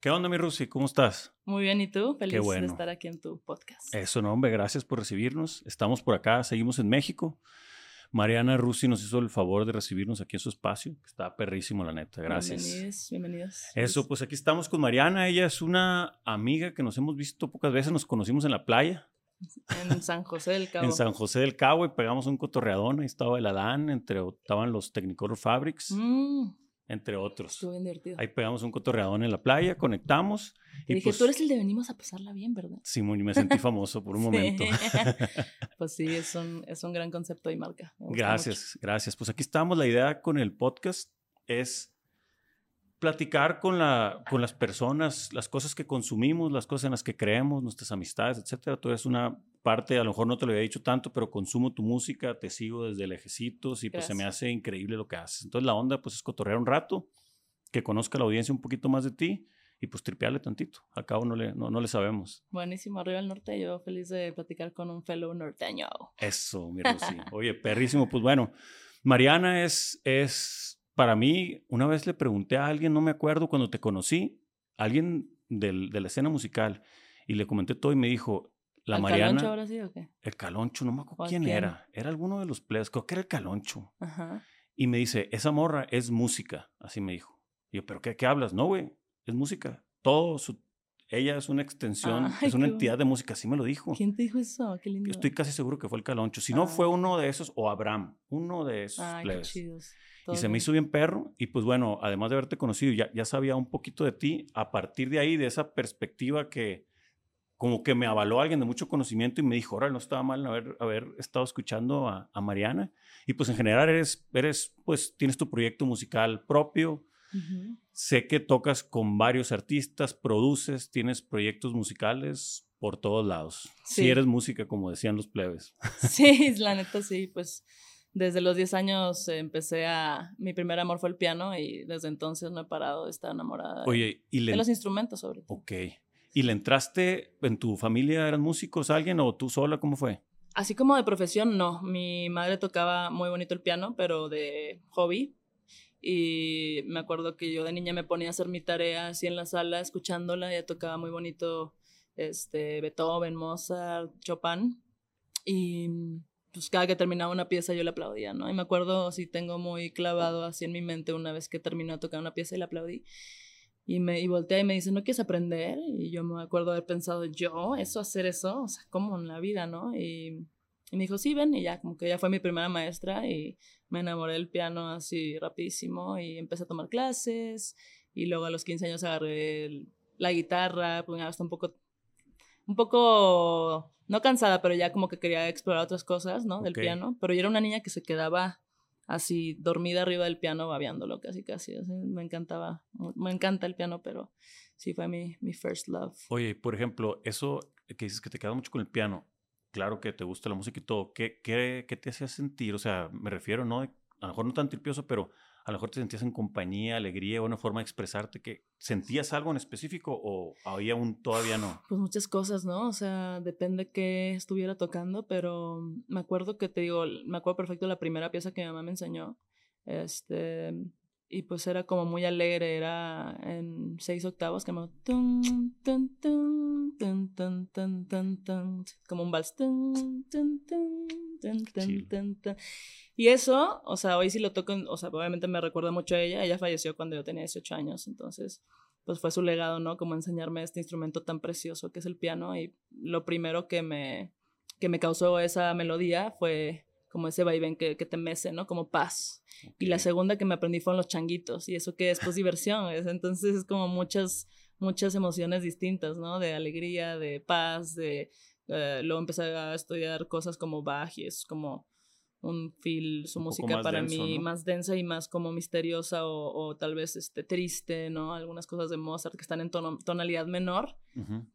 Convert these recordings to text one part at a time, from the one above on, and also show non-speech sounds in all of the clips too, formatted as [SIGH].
¿Qué onda, mi Rusi? ¿Cómo estás? Muy bien, ¿y tú? Feliz bueno. de estar aquí en tu podcast. Eso, no, hombre, gracias por recibirnos. Estamos por acá, seguimos en México. Mariana Rusi nos hizo el favor de recibirnos aquí en su espacio, que está perrísimo, la neta. Gracias. Bienvenidos, bienvenidos. Eso, pues aquí estamos con Mariana. Ella es una amiga que nos hemos visto pocas veces. Nos conocimos en la playa, En San José del [LAUGHS] Cabo. en San José del Cabo, y pegamos un cotorreadón. Ahí estaba el Adán, entre, estaban los Technicolor Fabrics, Mm, entre otros. estuvo bien divertido. Ahí pegamos un cotorreadón en la playa, conectamos. Te y dije, pues, tú eres el de venimos a pasarla bien, ¿verdad? Y me sentí famoso por un [LAUGHS] Sí. momento. [LAUGHS] pues sí, es un, es un gran concepto y marca. Gracias, gracias. Pues aquí estamos. La idea con el podcast es platicar con, la, con las personas, las cosas que consumimos, las cosas en las que creemos, nuestras amistades, etcétera. Tú eres una parte, a lo mejor no te lo había dicho tanto, pero consumo tu música, te sigo desde lejecitos y pues se me Gracias. hace increíble lo que haces. Entonces la onda pues es cotorrear un rato, que conozca la audiencia un poquito más de ti y pues tripearle tantito. Al cabo no le, no, no le sabemos. Buenísimo, arriba el norte. Yo feliz de platicar con un fellow norteño. Eso, mi Rosy. [LAUGHS] Oye, perrísimo. Pues bueno, Mariana es, es, para mí, una vez le pregunté a alguien, no me acuerdo cuando te conocí, alguien del, de la escena musical, y le comenté todo y me dijo, la ¿Al Mariana, Caloncho ahora sí o qué? el Caloncho, no me acuerdo ¿Cuál quién, quién? era, era alguno de los players, creo que era el Caloncho. Ajá. Y me dice, esa morra es música, así me dijo. Y yo, ¿pero qué, qué hablas? No, güey, es música. Todo su, ella es una extensión, Ay, es una entidad de música, así me lo dijo. ¿Quién te dijo eso? Qué lindo. Estoy casi seguro que fue el Caloncho. Si no, Ah. fue uno de esos, o Abraham, uno de esos Ay, qué chidos. Y se me hizo bien perro. Y pues bueno, además de haberte conocido, ya, ya sabía un poquito de ti. A partir de ahí, de esa perspectiva que como que me avaló alguien de mucho conocimiento y me dijo, ahora no estaba mal haber, haber estado escuchando a, a Mariana. Y pues en general eres, eres, pues tienes tu proyecto musical propio. Sé que tocas con varios artistas, produces, tienes proyectos musicales por todos lados. Si Sí. eres música, como decían los plebes. [LAUGHS] [LAUGHS] Sí, la neta sí, pues desde los 10 años empecé a... Mi primer amor fue el piano y desde entonces no he parado de estar enamorada de- Oye, y le, de los instrumentos sobre todo. ok. ¿Y le entraste en tu familia? ¿Eran músicos alguien o tú sola? ¿Cómo fue? Así como de profesión, no. Mi madre tocaba muy bonito el piano, pero de hobby. Y me acuerdo que yo de niña me ponía a hacer mi tarea así en la sala, escuchándola. Ella tocaba muy bonito este, Beethoven, Mozart, Chopin. Y pues cada que terminaba una pieza yo le aplaudía, ¿no? Y me acuerdo, sí tengo muy clavado así en mi mente una vez que terminó de tocar una pieza y le aplaudí. Y, me, y voltea y me dice, ¿no quieres aprender? Y yo me acuerdo haber pensado, ¿yo? ¿Eso? ¿Hacer eso? O sea, ¿cómo en la vida, no? Y, y me dijo, sí, ven. Y ya, como que ella fue mi primera maestra y me enamoré del piano así rapidísimo y empecé a tomar clases. Y luego a los 15 años agarré el- la guitarra, pues hasta un poco, un poco, no cansada, pero ya como que quería explorar otras cosas, ¿no? Del piano. Pero yo era una niña que se quedaba así dormida arriba del piano babeándolo casi casi así, me encantaba me encanta el piano pero sí fue mi, mi first love Oye, por ejemplo, eso que dices que te quedas mucho con el piano, claro que te gusta la música y todo, ¿qué, qué, qué te hacía sentir? O sea, me refiero, ¿no? A lo mejor no tan tripioso, pero a lo mejor te sentías en compañía, alegría, una forma de expresarte, que ¿sentías algo en específico o había un todavía no? pues muchas cosas no o sea depende qué estuviera tocando pero me acuerdo que te digo me acuerdo perfecto la primera pieza que mi mamá me enseñó este y pues era como muy alegre, era en seis octavos, como, como un vals. Y eso, o sea, hoy sí lo toco, o sea, obviamente me recuerda mucho a ella, ella falleció cuando yo tenía 18 años, entonces, pues fue su legado, ¿no? Como enseñarme este instrumento tan precioso que es el piano y lo primero que me, que me causó esa melodía fue como ese vaivén que, que te mece, ¿no? Como paz. Y la segunda que me aprendí fueron los changuitos y eso que es pues diversión, es- entonces es como muchas, muchas emociones distintas, ¿no? De alegría, de paz, de... eh, luego empecé a estudiar cosas como Bach y es como un feel, su Un música para denso, mí ¿no? más densa y más como misteriosa o, o tal vez este, triste, ¿no? Algunas cosas de Mozart que están en tono- tonalidad menor,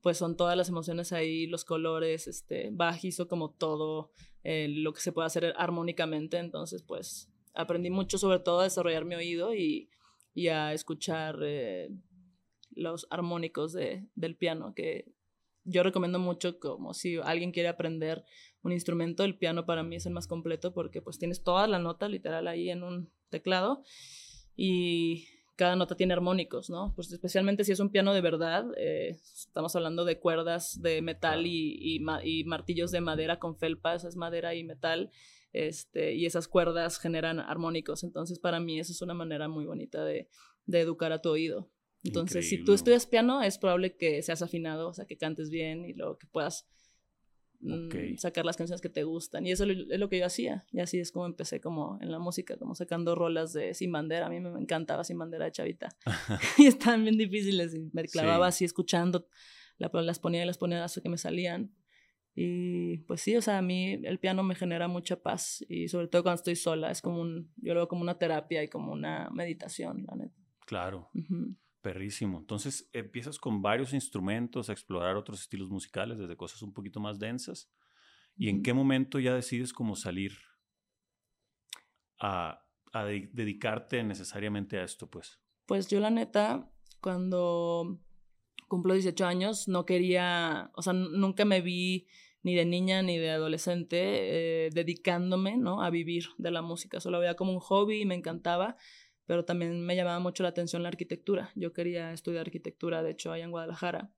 pues son todas las emociones ahí, los colores, este, Bach hizo como todo eh, lo que se puede hacer armónicamente, entonces pues aprendí mucho sobre todo a desarrollar mi oído y, y a escuchar eh, los armónicos de, del piano, que yo recomiendo mucho como si alguien quiere aprender un instrumento, el piano para mí es el más completo porque pues tienes toda la nota literal ahí en un teclado y cada nota tiene armónicos, ¿no? Pues especialmente si es un piano de verdad, eh, estamos hablando de cuerdas de metal y, y, martillos de madera con felpa, esa es madera y metal, este, y esas cuerdas generan armónicos, entonces para mí eso es una manera muy bonita de, de educar a tu oído. Entonces, si tú estudias piano, es probable que seas afinado, o sea, que cantes bien y luego que puedas Mm, sacar las canciones que te gustan. Y eso es lo que yo hacía. Y así es como empecé como en la música, como sacando rolas de Sin Bandera. A mí me encantaba Sin Bandera de Chavita. [LAUGHS] [LAUGHS] y estaban bien difíciles y me clavaba así escuchando. las ponía y las ponía hasta que me salían. Y pues sí, o sea, a mí el piano me genera mucha paz y sobre todo cuando estoy sola, es como un, yo lo veo como una terapia y como una meditación, la neta. Claro. Perrísimo. Entonces empiezas con varios instrumentos a explorar otros estilos musicales, desde cosas un poquito más densas. ¿Y en qué momento ya decides cómo salir a, dedicarte necesariamente a esto, pues? Pues yo la neta, cuando cumplo 18 años, no quería, o sea, nunca me vi ni de niña ni de adolescente eh, dedicándome, ¿no? A vivir de la música. Solo veía como un hobby y me encantaba pero también me llamaba mucho la atención la arquitectura. Yo quería estudiar arquitectura, de hecho, allá en Guadalajara.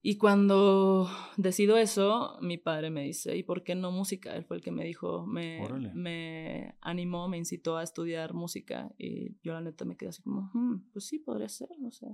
Y cuando decido eso, mi padre me dice, ¿y por qué no música? Él fue el que me dijo, me, me animó, me incitó a estudiar música. Y yo la neta me quedé así como, hmm, pues sí, podría ser, no sé.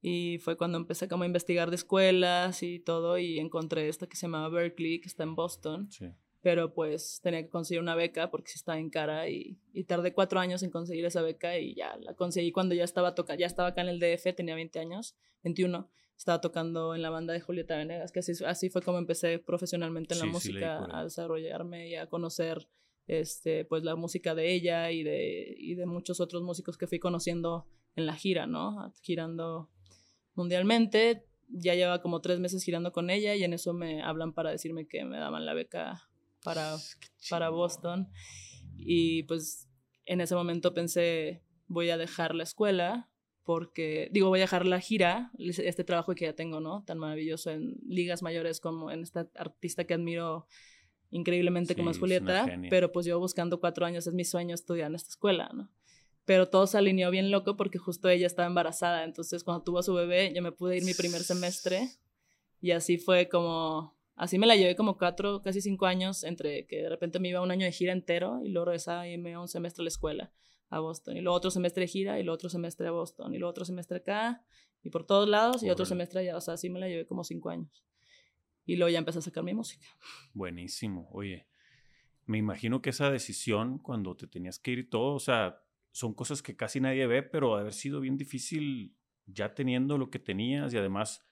Y fue cuando empecé como a investigar de escuelas y todo y encontré esta que se llamaba Berkeley, que está en Boston. Sí pero pues tenía que conseguir una beca porque sí estaba en cara y, y, tardé cuatro años en conseguir esa beca y ya la conseguí cuando ya estaba tocando, ya estaba acá en el DF, tenía 20 años, 21, estaba tocando en la banda de Julieta Venegas, que así, así fue como empecé profesionalmente en la música, a desarrollarme y a conocer este, pues la música de ella y de, y de muchos otros músicos que fui conociendo en la gira, ¿no? Girando mundialmente, ya lleva como tres meses girando con ella y en eso me hablan para decirme que me daban la beca para, para Boston. Y pues en ese momento pensé, voy a dejar la escuela porque, digo, voy a dejar la gira, este trabajo que ya tengo, ¿no? Tan maravilloso en ligas mayores como en esta artista que admiro increíblemente como es Julieta, pero pues yo buscando cuatro años, es mi sueño estudiar en esta escuela, ¿no? Pero todo se alineó bien loco porque justo ella estaba embarazada, entonces cuando tuvo a su bebé yo me pude ir mi primer semestre y así fue como Así me la llevé como cuatro, casi cinco años, entre que de repente me iba un año de gira entero y luego regresaba y me iba un semestre a la escuela a Boston, y luego otro semestre de gira y luego otro semestre a Boston, y luego otro semestre acá, y por todos lados, y otro semestre allá. O sea, así me la llevé como cinco años. Y luego ya empecé a sacar mi música. Buenísimo. Oye, me imagino que esa decisión, cuando te tenías que ir todo, o sea, son cosas que casi nadie ve, pero haber sido bien difícil ya teniendo lo que tenías y además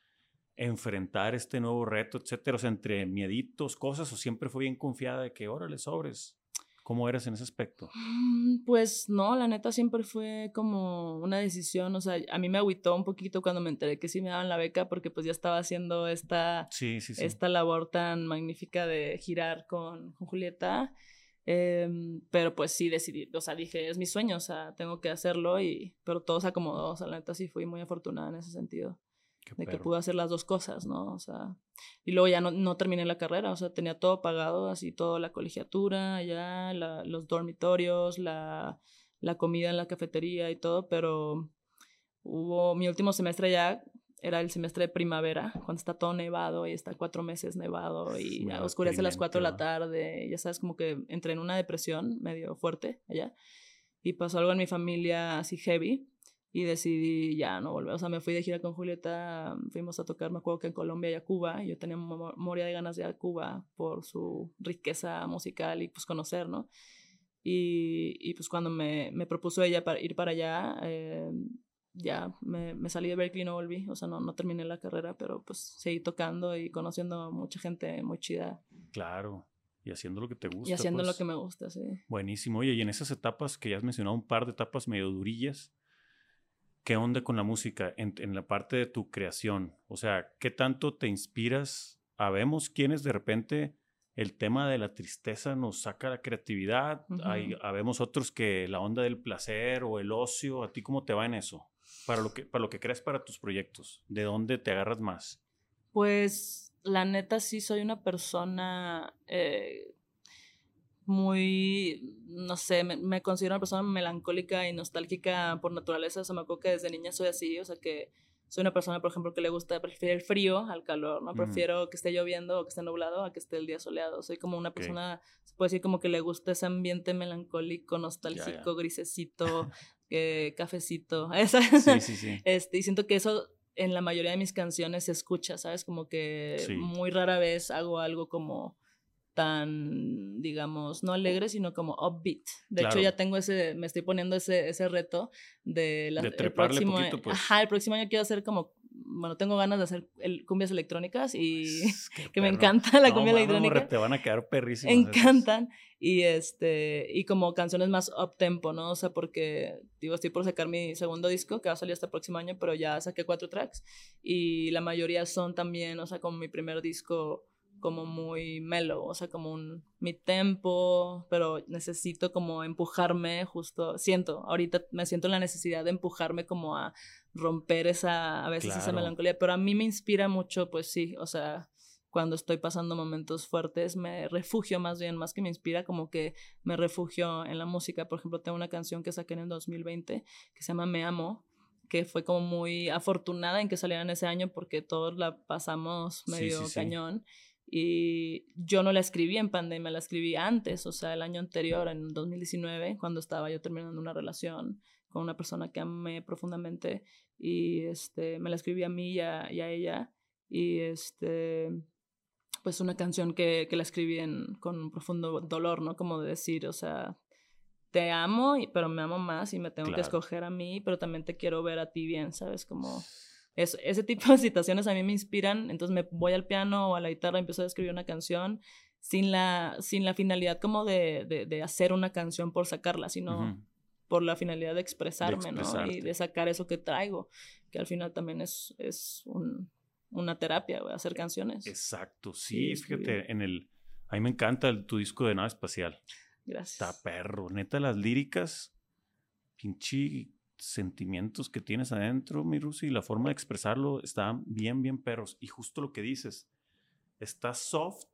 enfrentar este nuevo reto, etcétera? O sea, entre mieditos, cosas, o siempre fue bien confiada de que, órale, sobres. ¿Cómo eres en ese aspecto? Mm, pues no, la neta siempre fue como una decisión, o sea, a mí me agüitó un poquito cuando me enteré que sí me daban la beca porque pues ya estaba haciendo esta, esta labor tan magnífica de girar con, con Julieta, em, pero pues sí decidí, o sea, dije, es mi sueño, o sea, tengo que hacerlo y, pero todo se acomodó, o sea, la neta sí fui muy afortunada en ese sentido de que pude hacer las dos cosas, ¿no? O sea, y luego ya no, no, terminé la carrera, o sea, tenía todo pagado, así toda la colegiatura, ya los dormitorios, la, la comida en la cafetería y todo, pero hubo mi último semestre ya era el semestre de primavera, cuando está todo nevado y está cuatro meses nevado y oscurece a las cuatro de la tarde, ya sabes, como que entré en una depresión medio fuerte allá y pasó algo en mi familia así heavy y decidí ya no volver. O sea, me fui de gira con Julieta, fuimos a tocar, me acuerdo que en Colombia y a Cuba. Yo tenía memoria de ganas de ir a Cuba por su riqueza musical y pues conocer, ¿no? Y, y pues cuando me, me, propuso ella para ir para allá, eh, ya me, me, salí de Berkeley y no volví. O sea, no, no terminé la carrera, pero pues seguí tocando y conociendo a mucha gente muy chida. Claro. Y haciendo lo que te gusta. Y haciendo lo pues. que me gusta, sí. Buenísimo. Oye, y en esas etapas que ya has mencionado, un par de etapas medio durillas, ¿qué onda con la música en, la parte de tu creación? O sea, ¿qué tanto te inspiras? Habemos quienes de repente el tema de la tristeza nos saca la creatividad, Hay, habemos otros que la onda del placer o el ocio, ¿a ti cómo te va en eso? Para lo que, para lo que creas para tus proyectos, ¿de dónde te agarras más? Pues la neta sí soy una persona eh, muy, no sé, me, considero una persona melancólica y nostálgica por naturaleza, o sea, me acuerdo que desde niña soy así, o sea, que soy una persona, por ejemplo, que le gusta, prefiere el frío al calor, ¿no? Prefiero que esté lloviendo o que esté nublado a que esté el día soleado. Soy como una persona, se puede decir como que le gusta ese ambiente melancólico, nostálgico, grisecito, [LAUGHS] eh, cafecito. [LAUGHS] Sí, sí, sí. Este, y siento que eso en la mayoría de mis canciones se escucha, ¿sabes? Como que muy rara vez hago algo como tan, digamos, no alegre, sino como upbeat. De hecho, ya tengo ese, me estoy poniendo ese, ese reto de, la, el próximo poquito, pues. Ajá, el próximo año quiero hacer como, bueno, tengo ganas de hacer el, cumbias electrónicas y [LAUGHS] que me encanta la cumbia electrónica. te van a quedar perrísimas. Encantan. Y este, y como canciones más up tempo, ¿no? O sea, porque, digo, estoy por sacar mi segundo disco, que va a salir hasta el próximo año, pero ya saqué cuatro tracks. Y la mayoría son también, o sea, como mi primer disco como muy mellow, o sea, como un mi tempo, pero necesito como empujarme justo, siento, ahorita me siento la necesidad de empujarme como a romper esa, a veces esa melancolía, pero a mí me inspira mucho, pues sí, o sea, cuando estoy pasando momentos fuertes, me refugio más bien, más que me inspira, como que me refugio en la música. Por ejemplo, tengo una canción que saqué en el 2020 que se llama Me Amo, que fue como muy afortunada en que saliera en ese año porque todos la pasamos medio cañón. Y yo no la escribí en pandemia, la escribí antes, o sea, el año anterior, en 2019, cuando estaba yo terminando una relación con una persona que amé profundamente y este, me la escribí a mí y a, ella. Y este, pues una canción que, que la escribí en, con un profundo dolor, ¿no? Como de decir, o sea, te amo, pero me amo más y me tengo que escoger a mí, pero también te quiero ver a ti bien, ¿sabes? Como ese tipo de [LAUGHS] situaciones a mí me inspiran, entonces me voy al piano o a la guitarra, empiezo a escribir una canción sin la, sin la finalidad como de, de, hacer una canción por sacarla, sino por la finalidad de expresarme, ¿no? Y de sacar eso que traigo, que al final también es, es un, una terapia, hacer canciones. Exacto, sí, fíjate, en el... A mí me encanta el, tu disco de nave espacial. Gracias. Está perro. Neta, las líricas, pinche sentimientos que tienes adentro, mi Rusi, y la forma de expresarlo están bien, bien perros. Y justo lo que dices, está soft,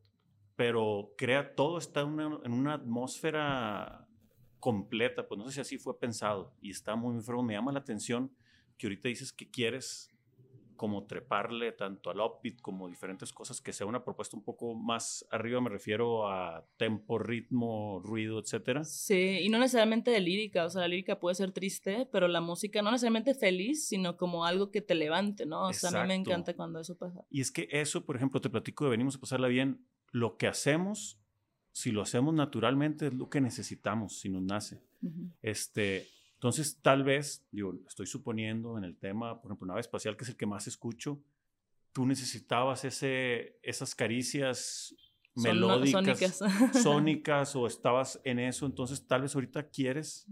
pero crea todo, está en una atmósfera completa. Pues no sé si así fue pensado. Y está muy, muy. Me llama la atención que ahorita dices que quieres como treparle tanto al upbeat como diferentes cosas, que sea una propuesta un poco más arriba, me refiero a tempo, ritmo, ruido, etcétera. Sí, y no necesariamente de lírica, o sea, la lírica puede ser triste, pero la música no necesariamente feliz, sino como algo que te levante, ¿no? O sea, a mí me encanta cuando eso pasa. Y es que eso, por ejemplo, te platico de venimos a pasarla bien, lo que hacemos, si lo hacemos naturalmente, es lo que necesitamos, si nos nace. Este, entonces, tal vez, digo, estoy suponiendo en el tema, por ejemplo, nave espacial, que es el que más escucho, tú necesitabas ese, esas caricias melódicas, [LAUGHS] sónicas. o estabas en eso, entonces tal vez ahorita quieres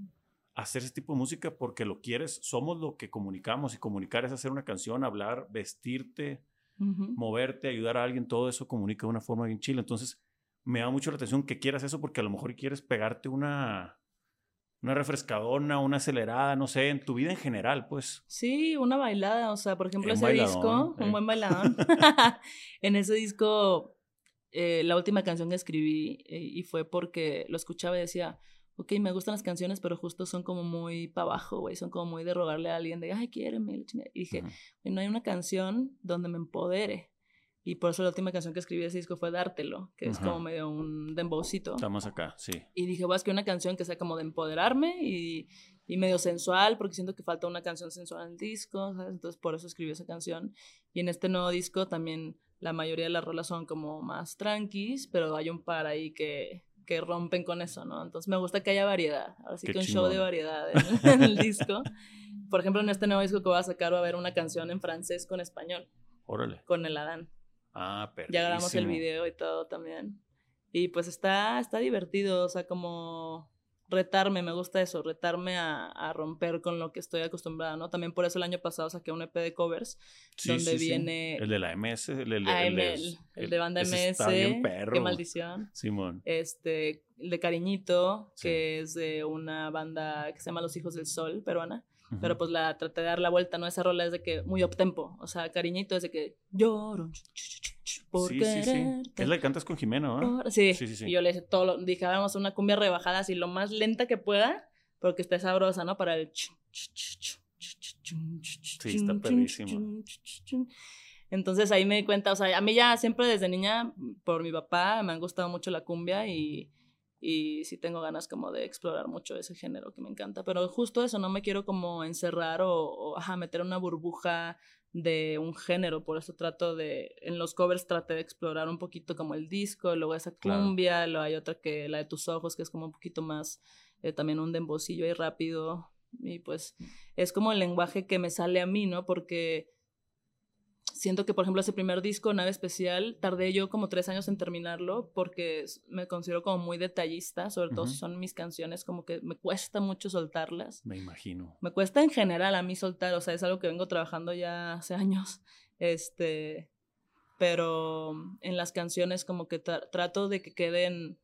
hacer ese tipo de música porque lo quieres, somos lo que comunicamos y comunicar es hacer una canción, hablar, vestirte, moverte, ayudar a alguien, todo eso comunica de una forma bien chila. Entonces, me da mucho la atención que quieras eso porque a lo mejor quieres pegarte una una refrescadona, una acelerada, no sé, en tu vida en general, pues. Sí, una bailada, o sea, por ejemplo, ese disco, un buen bailadón. [LAUGHS] [LAUGHS] en ese disco, eh, la última canción que escribí, eh, y fue porque lo escuchaba y decía, ok, me gustan las canciones, pero justo son como muy para abajo, güey, son como muy de rogarle a alguien de, ay, quiéreme, y dije, no hay una canción donde me empodere. Y por eso la última canción que escribí de ese disco fue Dártelo, que es como medio un dembowcito. Estamos acá, sí. Y dije, voy a escribir una canción que sea como de empoderarme y, y medio sensual, porque siento que falta una canción sensual en el disco, ¿sabes? Entonces por eso escribí esa canción. Y en este nuevo disco también la mayoría de las rolas son como más tranquis, pero hay un par ahí que, que rompen con eso, ¿no? Entonces me gusta que haya variedad. Así que un show de variedad en, [LAUGHS] en el disco. Por ejemplo, en este nuevo disco que voy a sacar va a haber una canción en francés con español. Órale. Con el Adán. Ah, Ya grabamos el video y todo también. Y pues está, está divertido, o sea, como retarme, me gusta eso, retarme a, a, romper con lo que estoy acostumbrada, ¿no? También por eso el año pasado saqué un EP de covers donde viene... El de la MS, el, el, el, de banda MS, qué maldición. Simón. Este, el de Cariñito, que es de una banda que se llama Los Hijos del Sol, peruana. Pero pues la traté de dar la vuelta, ¿no? Esa rola es de que muy up-tempo, o sea, cariñito es de que lloro por sí, sí, sí. Es la que cantas con Jimena, ¿no? Sí. sí, sí, Y yo le dije todo, lo, dije, vamos a una cumbia rebajada así lo más lenta que pueda, porque esté sabrosa, ¿no? Para el... Sí, está perrísimo. Entonces ahí me di cuenta, o sea, a mí ya siempre desde niña, por mi papá, me han gustado mucho la cumbia y, y sí tengo ganas como de explorar mucho ese género que me encanta. Pero justo eso, no me quiero como encerrar o, o ajá, meter una burbuja de un género, por eso trato de, en los covers traté de explorar un poquito como el disco, luego esa cumbia, luego hay otra que, la de tus ojos, que es como un poquito más, eh, también un dembocillo ahí rápido, y pues es como el lenguaje que me sale a mí, ¿no? Porque siento que, por ejemplo, ese primer disco, Nave Especial, tardé yo como tres años en terminarlo porque me considero como muy detallista, sobre todo si son mis canciones, como que me cuesta mucho soltarlas. Me imagino. Me cuesta en general a mí soltar, o sea, es algo que vengo trabajando ya hace [LAUGHS] años, este, pero en las canciones como que trato de que queden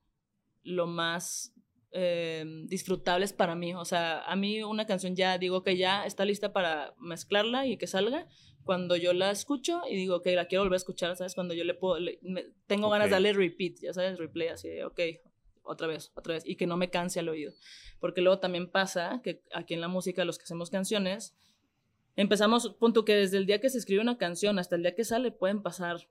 lo más em, disfrutables para mí. O sea, a mí una canción ya digo que ya está lista para mezclarla y que salga, cuando yo la escucho y digo, ok, la quiero volver a escuchar, ¿sabes? Cuando yo le puedo, tengo ganas de darle repeat, ya sabes, replay, así, ok, otra vez, otra vez, y que no me canse al oído. Porque luego también pasa que aquí en la música, los que hacemos canciones, empezamos, punto que desde el día que se escribe una canción hasta el día que sale pueden pasar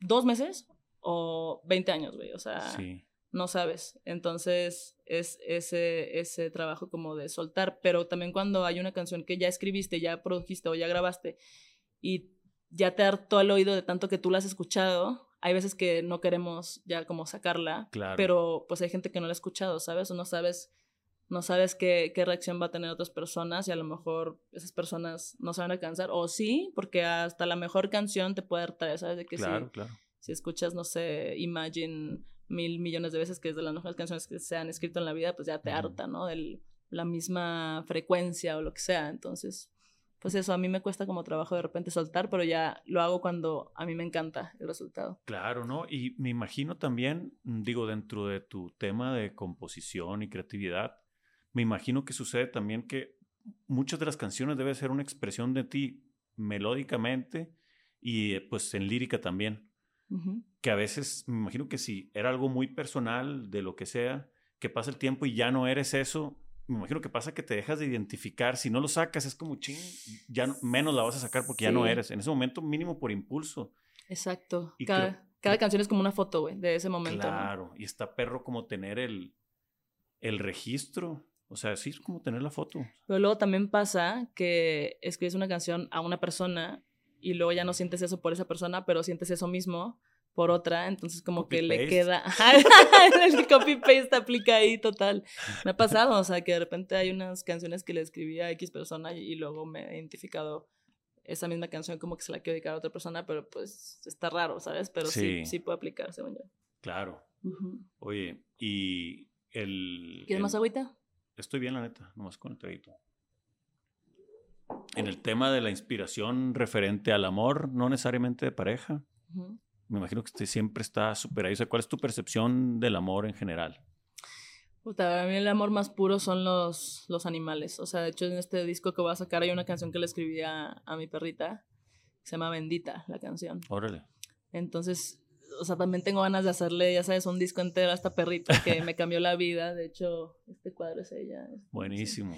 dos meses o 20 años, güey, o sea... Sí no sabes. Entonces es ese, ese trabajo como de soltar, pero también cuando hay una canción que ya escribiste, ya produjiste o ya grabaste y ya te harto al oído de tanto que tú la has escuchado, hay veces que no queremos ya como sacarla, claro. pero pues hay gente que no la ha escuchado, ¿sabes? O no sabes, no sabes qué, qué reacción va a tener otras personas y a lo mejor esas personas no se van a cansar, o sí, porque hasta la mejor canción te puede hartar, ¿sabes? De que claro, claro. si escuchas, no sé, Imagine mil millones de veces, que es de las mejores canciones que se han escrito en la vida, pues ya te harta, ¿no? De la misma frecuencia o lo que sea. Entonces, pues eso, a mí me cuesta como trabajo de repente soltar, pero ya lo hago cuando a mí me encanta el resultado. Claro, ¿no? Y me imagino también, mm, digo, dentro de tu tema de composición y creatividad, me imagino que sucede también que muchas de las canciones deben ser una expresión de ti melódicamente y eh, pues en lírica también. Que a veces, me imagino que si era algo muy personal, de lo que sea, que pasa el tiempo y ya no eres eso, me imagino que pasa que te dejas de identificar. Si no lo sacas, es como ching, ya menos la vas a sacar porque ya no eres. En ese momento, mínimo por impulso. Exacto. cada, cada canción es como una foto, güey, de ese momento. Claro, y está perro como tener el, el registro. O sea, sí es como tener la foto. Pero luego también pasa que escribes una canción a una persona y luego ya no sientes eso por esa persona, pero sientes eso mismo por otra, entonces como que le queda, [LAUGHS] el copy paste aplica ahí total. Me ha pasado, o sea, que de repente hay unas canciones que le escribí a X persona y, luego me he identificado esa misma canción como que se la quiero dedicar a otra persona, pero pues está raro, ¿sabes? Pero sí, sí, puede aplicar, según yo. Claro. Oye, y el... ¿Quieres más agüita? Estoy bien, la neta, nomás con el traguito en el tema de la inspiración referente al amor, no necesariamente de pareja. Me imagino que usted siempre está súper ahí. O sea, ¿cuál es tu percepción del amor en general? Puta, a mí el amor más puro son los, los animales. O sea, de hecho, en este disco que voy a sacar hay una canción que le escribí a, a mi perrita. se llama Bendita, la canción. Órale. Entonces, o sea, también tengo ganas de hacerle, ya sabes, un disco entero a esta perrita que me cambió la vida. De hecho, este cuadro es ella. Buenísimo.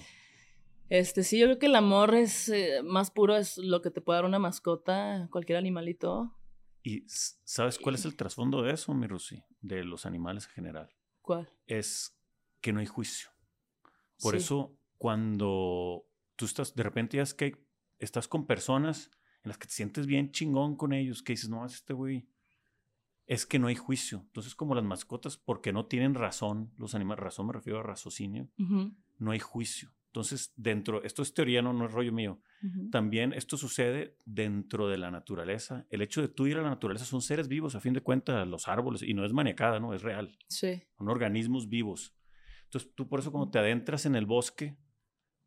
Este, sí, yo creo que el amor es eh, más puro, es lo que te puede dar una mascota, cualquier animalito. ¿Y sabes cuál es el trasfondo de eso, mi Rusi? De los animales en general. ¿Cuál? Es que no hay juicio. Por eso, cuando tú estás, de repente ya es que estás con personas en las que te sientes bien chingón con ellos, que dices, no, es este güey. Es que no hay juicio. Entonces, como las mascotas, porque no tienen razón, los animales, razón me refiero a raciocinio, no hay juicio. Entonces, dentro, esto es teoría, no, no es rollo mío. También esto sucede dentro de la naturaleza. El hecho de tú ir a la naturaleza son seres vivos, a fin de cuentas, los árboles, y no es maniacada, ¿no? Es real. Sí. Son organismos vivos. Entonces, tú por eso cuando te adentras en el bosque,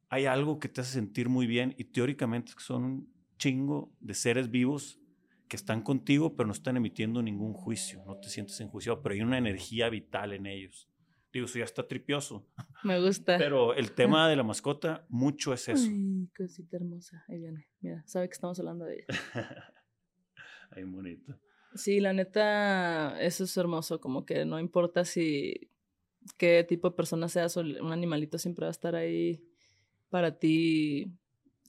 hay algo que te hace sentir muy bien y teóricamente son un chingo de seres vivos que están contigo, pero no están emitiendo ningún juicio, no te sientes enjuiciado, pero hay una energía vital en ellos. Digo, eso ya está tripioso. Me gusta. Pero el tema de la mascota, mucho es eso. Ay, cosita hermosa. Ahí viene. Mira, sabe que estamos hablando de ella. [LAUGHS] Ay, bonito. Sí, la neta, eso es hermoso. Como que no importa si qué tipo de persona seas, un animalito siempre va a estar ahí para ti.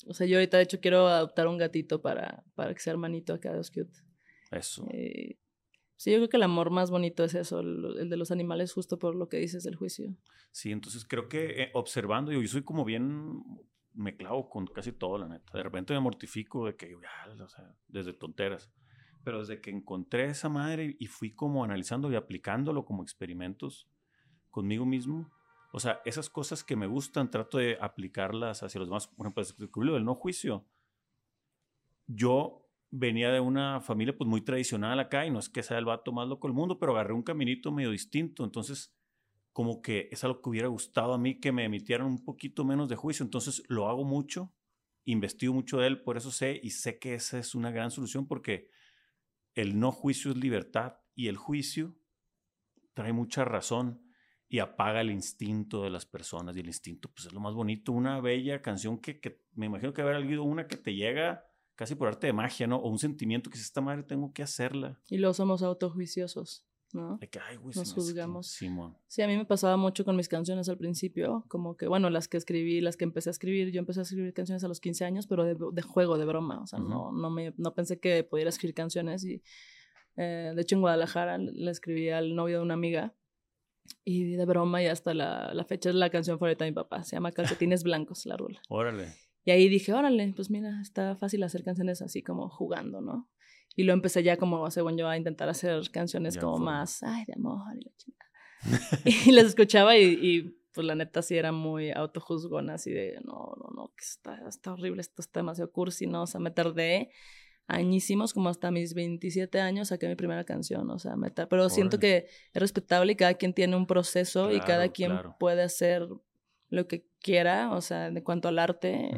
O sea, yo ahorita de hecho quiero adoptar un gatito para, para que sea hermanito acá de los cute. Eso. Eh, sí, yo creo que el amor más bonito es eso, el, de los animales, justo por lo que dices del juicio. Sí, entonces creo que eh, observando, yo, soy como bien, me clavo con casi todo, la neta. De repente me mortifico de que, o sea, desde tonteras. Pero desde que encontré esa madre y fui como analizando y aplicándolo como experimentos conmigo mismo, o sea, esas cosas que me gustan, trato de aplicarlas hacia los demás. Por ejemplo, el no juicio. Yo venía de una familia pues muy tradicional acá y no es que sea el vato más loco del mundo, pero agarré un caminito medio distinto. Entonces, como que es algo que hubiera gustado a mí que me emitieran un poquito menos de juicio. Entonces, lo hago mucho, investigo mucho de él, por eso sé y sé que esa es una gran solución porque el no juicio es libertad y el juicio trae mucha razón y apaga el instinto de las personas. Y el instinto, pues es lo más bonito. Una bella canción que, me imagino que haber habido una que te llega casi por arte de magia, ¿no? O un sentimiento que si esta madre tengo que hacerla. Y luego somos autojuiciosos, ¿no? Que, ay, güey, Nos juzgamos. Simón. Sí, a mí me pasaba mucho con mis canciones al principio, como que, bueno, las que escribí, las que empecé a escribir, yo empecé a escribir canciones a los 15 años, pero de, de juego, de broma, o sea, no, no, me, no pensé que pudiera escribir canciones y, eh, de hecho, en Guadalajara le escribí al novio de una amiga y de broma y hasta la, la fecha es la canción favorita de mi papá. Se llama [LAUGHS] Calcetines Blancos, la rula. Órale. Y ahí dije, órale, pues mira, está fácil hacer canciones así como jugando, ¿no? Y lo empecé ya como, según yo, a intentar hacer canciones como más, ay, de amor y la [LAUGHS] y las escuchaba y, y, pues la neta sí era muy autojuzgona, así de, no, no, no, que está, está horrible, esto está demasiado cursi, ¿no? O sea, me tardé añísimos, como hasta mis 27 años saqué mi primera canción, o sea, meta, pero siento que es respetable y cada quien tiene un proceso y cada quien puede hacer lo que quiera, o sea, de cuanto al arte,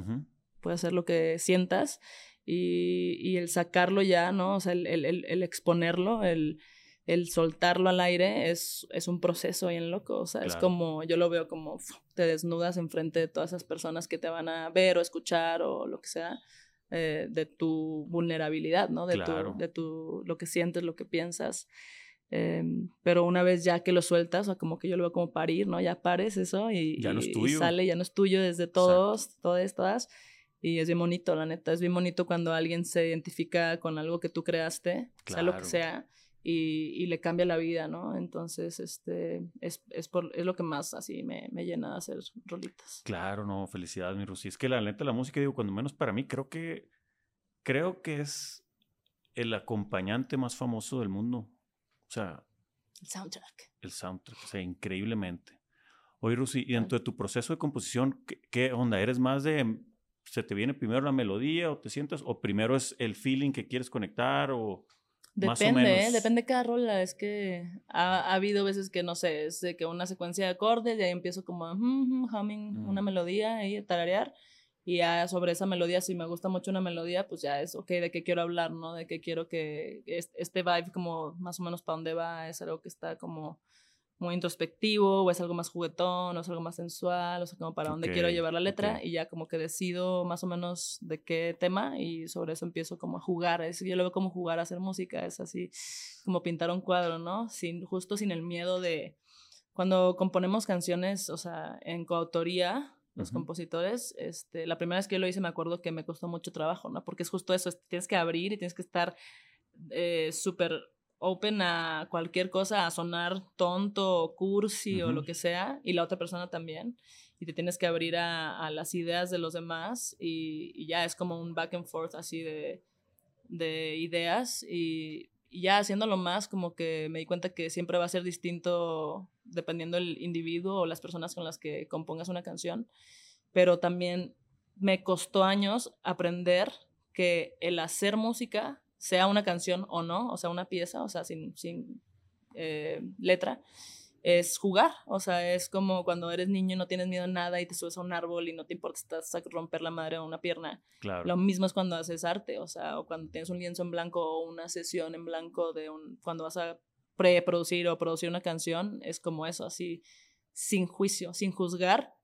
puede hacer lo que sientas y, y, el sacarlo ya, ¿no? O sea, el, el, el, exponerlo, el, el soltarlo al aire es, es un proceso bien loco, o sea, es como, yo lo veo como te desnudas enfrente de todas esas personas que te van a ver o escuchar o lo que sea eh, de tu vulnerabilidad, ¿no? De, tu, de tu, lo que sientes, lo que piensas. Em, pero una vez ya que lo sueltas, o como que yo lo veo como parir, ¿no? Ya pares eso y, ya no es tuyo. y sale, ya no es tuyo desde todos, todas, todas. Y es bien bonito, la neta. Es bien bonito cuando alguien se identifica con algo que tú creaste, sea lo que sea, y, le cambia la vida, ¿no? Entonces, este, es, es, por, es lo que más así me, me, llena de hacer rolitas. Claro, no, felicidades, mi Rusi. Es que la neta, la música, digo, cuando menos para mí, creo que, creo que es el acompañante más famoso del mundo. O sea... El soundtrack. El soundtrack, o sea, increíblemente. Oye, Rusi, y dentro de tu proceso de composición, ¿qué, ¿qué, onda? ¿Eres más de, se te viene primero la melodía o te sientas, o primero es el feeling que quieres conectar o... Depende, ¿eh? depende de cada rola. Es que ha, ha, habido veces que, no sé, es de que una secuencia de acordes y ahí empiezo como humming una mm. melodía y tararear. Y ya sobre esa melodía, si me gusta mucho una melodía, pues ya es, ok, de qué quiero hablar, ¿no? De qué quiero que este vibe como más o menos para dónde va, es algo que está como muy introspectivo, o es algo más juguetón, o es algo más sensual, o sea, como para dónde quiero llevar la letra, y ya como que decido más o menos de qué tema, y sobre eso empiezo como a jugar, es, yo lo veo como jugar a hacer música, es así como pintar un cuadro, ¿no? Sin, justo sin el miedo de, cuando componemos canciones, o sea, en coautoría, los compositores, este, la primera vez que yo lo hice me acuerdo que me costó mucho trabajo, ¿no? Porque es justo eso, tienes que abrir y tienes que estar eh, súper open a cualquier cosa, a sonar tonto o cursi o lo que sea, y la otra persona también. Y te tienes que abrir a, las ideas de los demás y, ya es como un back and forth así de, de ideas y, ya haciéndolo más como que me di cuenta que siempre va a ser distinto dependiendo del individuo o las personas con las que compongas una canción, pero también me costó años aprender que el hacer música sea una canción o no, o sea, una pieza, o sea, sin, sin eh, letra, es jugar. O sea, es como cuando eres niño y no tienes miedo a nada y te subes a un árbol y no te importa estás a romper la madre o una pierna. Claro. Lo mismo es cuando haces arte, o sea, o cuando tienes un lienzo en blanco o una sesión en blanco de un, cuando vas a preproducir o producir una canción, es como eso, así sin juicio, sin juzgar,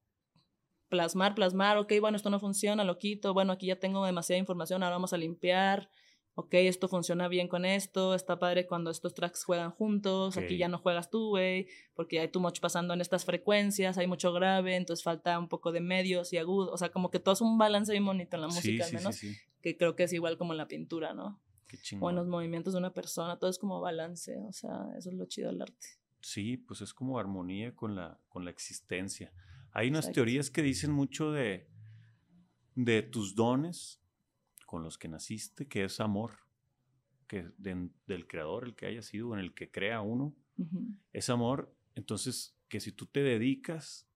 plasmar, plasmar, ok, bueno, esto no funciona, lo quito, bueno, aquí ya tengo demasiada información, ahora vamos a limpiar, ok, esto funciona bien con esto, está padre cuando estos tracks juegan juntos, aquí ya no juegas tú, güey, porque hay too much pasando en estas frecuencias, hay mucho grave, entonces falta un poco de medios y agudos, o sea, como que todo es un balance bien bonito en la música, al menos, que creo que es igual como en la pintura, ¿no? Qué o en los movimientos de una persona, todo es como balance, o sea, eso es lo chido del arte. Sí, pues es como armonía con la, con la existencia. Hay unas teorías que dicen mucho de, de tus dones con los que naciste, que es amor, que del creador, el que haya sido, en el que crea uno, es amor. Entonces, que si tú te dedicas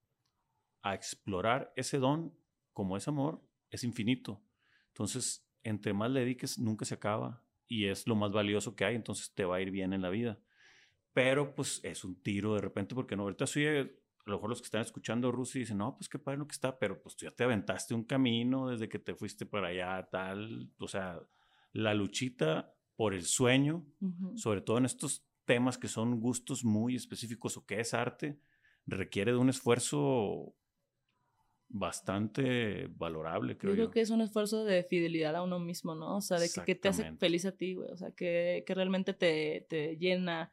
a explorar ese don como es amor, es infinito. Entonces, entre más le dediques, nunca se acaba y es lo más valioso que hay, entonces te va a ir bien en la vida. Pero pues es un tiro de repente porque no, ahorita soy, a lo mejor los que están escuchando Rusi dicen, no, pues qué padre lo que está, pero pues tú ya te aventaste un camino desde que te fuiste para allá, tal, o sea, la luchita por el sueño, sobre todo en estos temas que son gustos muy específicos o que es arte, requiere de un esfuerzo bastante valorable, creo yo. Creo que es un esfuerzo de fidelidad a uno mismo, ¿no? O sea, de que, te hace feliz a ti, güey. O sea, que, que realmente te, te llena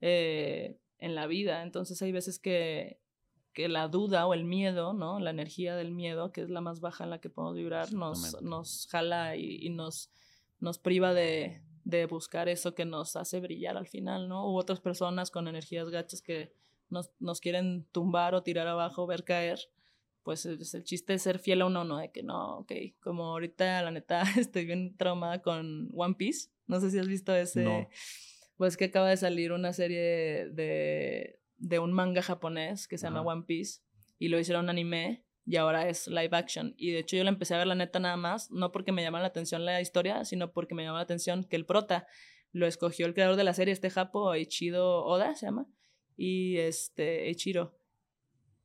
eh, en la vida. Entonces hay veces que, que la duda o el miedo, ¿no? La energía del miedo, que es la más baja en la que podemos vibrar, nos, nos jala y, nos, nos priva de, de, buscar eso que nos hace brillar al final, ¿no? U otras personas con energías gachas que nos, nos quieren tumbar o tirar abajo, ver caer pues es el chiste de ser fiel a uno, ¿no? De que no, ok, como ahorita la neta [LAUGHS] estoy bien traumada con One Piece, no sé si has visto ese, pues que acaba de salir una serie de, de un manga japonés que se llama One Piece y lo hicieron anime y ahora es live action. Y de hecho yo la empecé a ver la neta nada más, no porque me llama la atención la historia, sino porque me llama la atención que el prota lo escogió el creador de la serie, este japo, Ichido Oda se llama, y este, Ichiro.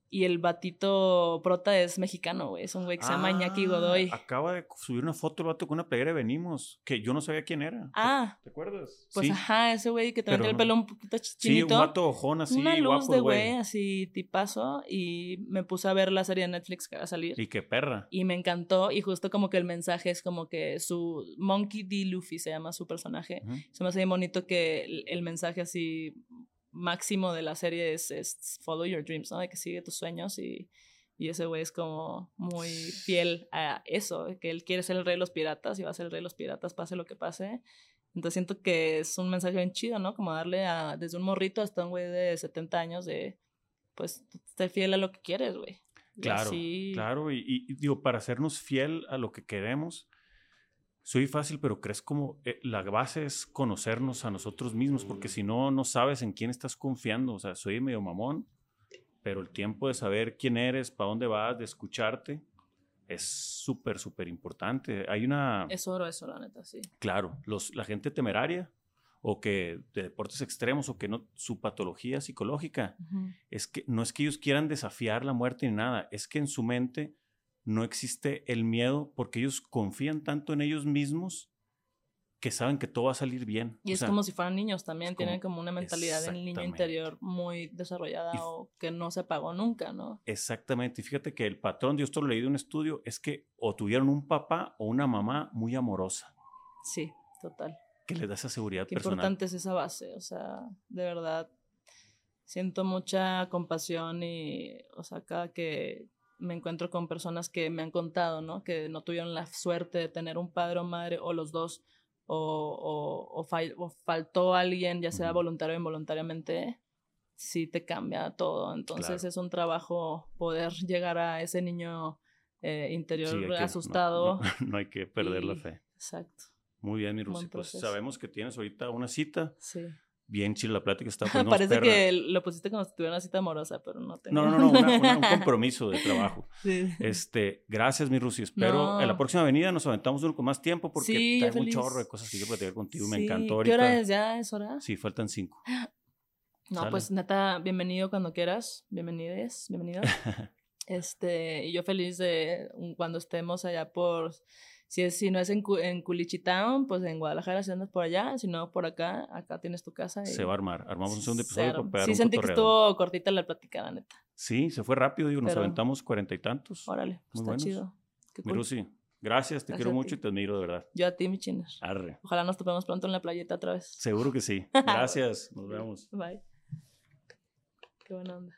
Y el batito prota es mexicano, güey. Es un güey que se llama Iñaki ah, Godoy. Acaba de subir una foto el vato con una playera de Venimos, que yo no sabía quién era. Ah. ¿Te acuerdas? Pues ajá, ese güey que trae el pelo un poquito chinito. Sí, un vato ojón así, Una luz de güey, así tipazo. Y me puse a ver la serie de Netflix que va a salir. Y qué perra. Y me encantó. Y justo como que el mensaje es como que su... Monkey D. Luffy se llama su personaje. Se me hace bien bonito que el mensaje así máximo de la serie es, follow your dreams, ¿no? De que sigue tus sueños y, y ese güey es como muy fiel a eso, que él quiere ser el rey de los piratas y va a ser el rey de los piratas pase lo que pase. Entonces siento que es un mensaje bien chido, ¿no? Como darle a, desde un morrito hasta un güey de 70 años de, pues, ser fiel a lo que quieres, güey. Claro, claro, y, y, digo, para hacernos fiel a lo que queremos, soy fácil, pero crees como eh, la base es conocernos a nosotros mismos, porque si no, no sabes en quién estás confiando. O sea, soy medio mamón, pero el tiempo de saber quién eres, para dónde vas, de escucharte, es súper, súper importante. Hay una... Es oro eso, la neta, sí. Claro, los, la gente temeraria o que de deportes extremos o que no, su patología psicológica es que no es que ellos quieran desafiar la muerte ni nada, es que en su mente no existe el miedo porque ellos confían tanto en ellos mismos que saben que todo va a salir bien. Y es como si fueran niños también, tienen como una mentalidad del niño interior muy desarrollada o que no se apagó nunca, ¿no? Exactamente, y fíjate que el patrón, yo esto lo leí de un estudio, es que o tuvieron un papá o una mamá muy amorosa. Sí, total. Que les da esa seguridad Qué personal. importante es esa base, o sea, de verdad, siento mucha compasión y, o sea, cada que me encuentro con personas que me han contado, ¿no? Que no tuvieron la suerte de tener un padre o madre o los dos, o, o, faltó alguien, ya sea voluntario o involuntariamente, sí te cambia todo. Entonces es un trabajo poder [LAUGHS] llegar a ese niño eh, interior asustado. [LAUGHS] No, hay que perder la fe. Exacto. Muy bien, mi Rusi. Pues sabemos que tienes ahorita una cita. Sí bien chile la plática está [LAUGHS] Parece que lo pusiste como si tuviera una cita amorosa, pero no tengo. No, no, no, un [LAUGHS] compromiso de trabajo. [LAUGHS] Sí. Este, gracias, mi Rusi. Espero en la próxima avenida nos aventamos uno con más tiempo porque tengo un chorro de cosas que quiero platicar contigo me encantó ahorita. ¿Qué hora es ya? ¿Es hora? Sí, faltan cinco. [GASPS] No, pues neta, bienvenido cuando quieras. Bienvenides, bienvenido. este, y yo feliz de cuando estemos allá por Si, es, si no es en, en Culichitown, pues en Guadalajara, si andas por allá, si no por acá, acá tienes tu casa. Se va a armar. Armamos un segundo episodio para Sí, sentí que estuvo cortita la plática, la neta. Sí, se fue rápido, digo, nos aventamos cuarenta y tantos. Órale, Muy está chido. Qué gracias, te quiero mucho y te admiro de verdad. Yo a ti, mi chiner. Arre. Ojalá nos topemos pronto en la playeta otra vez. Seguro que sí. [LAUGHS] Gracias, nos vemos. Bye. Qué buena onda.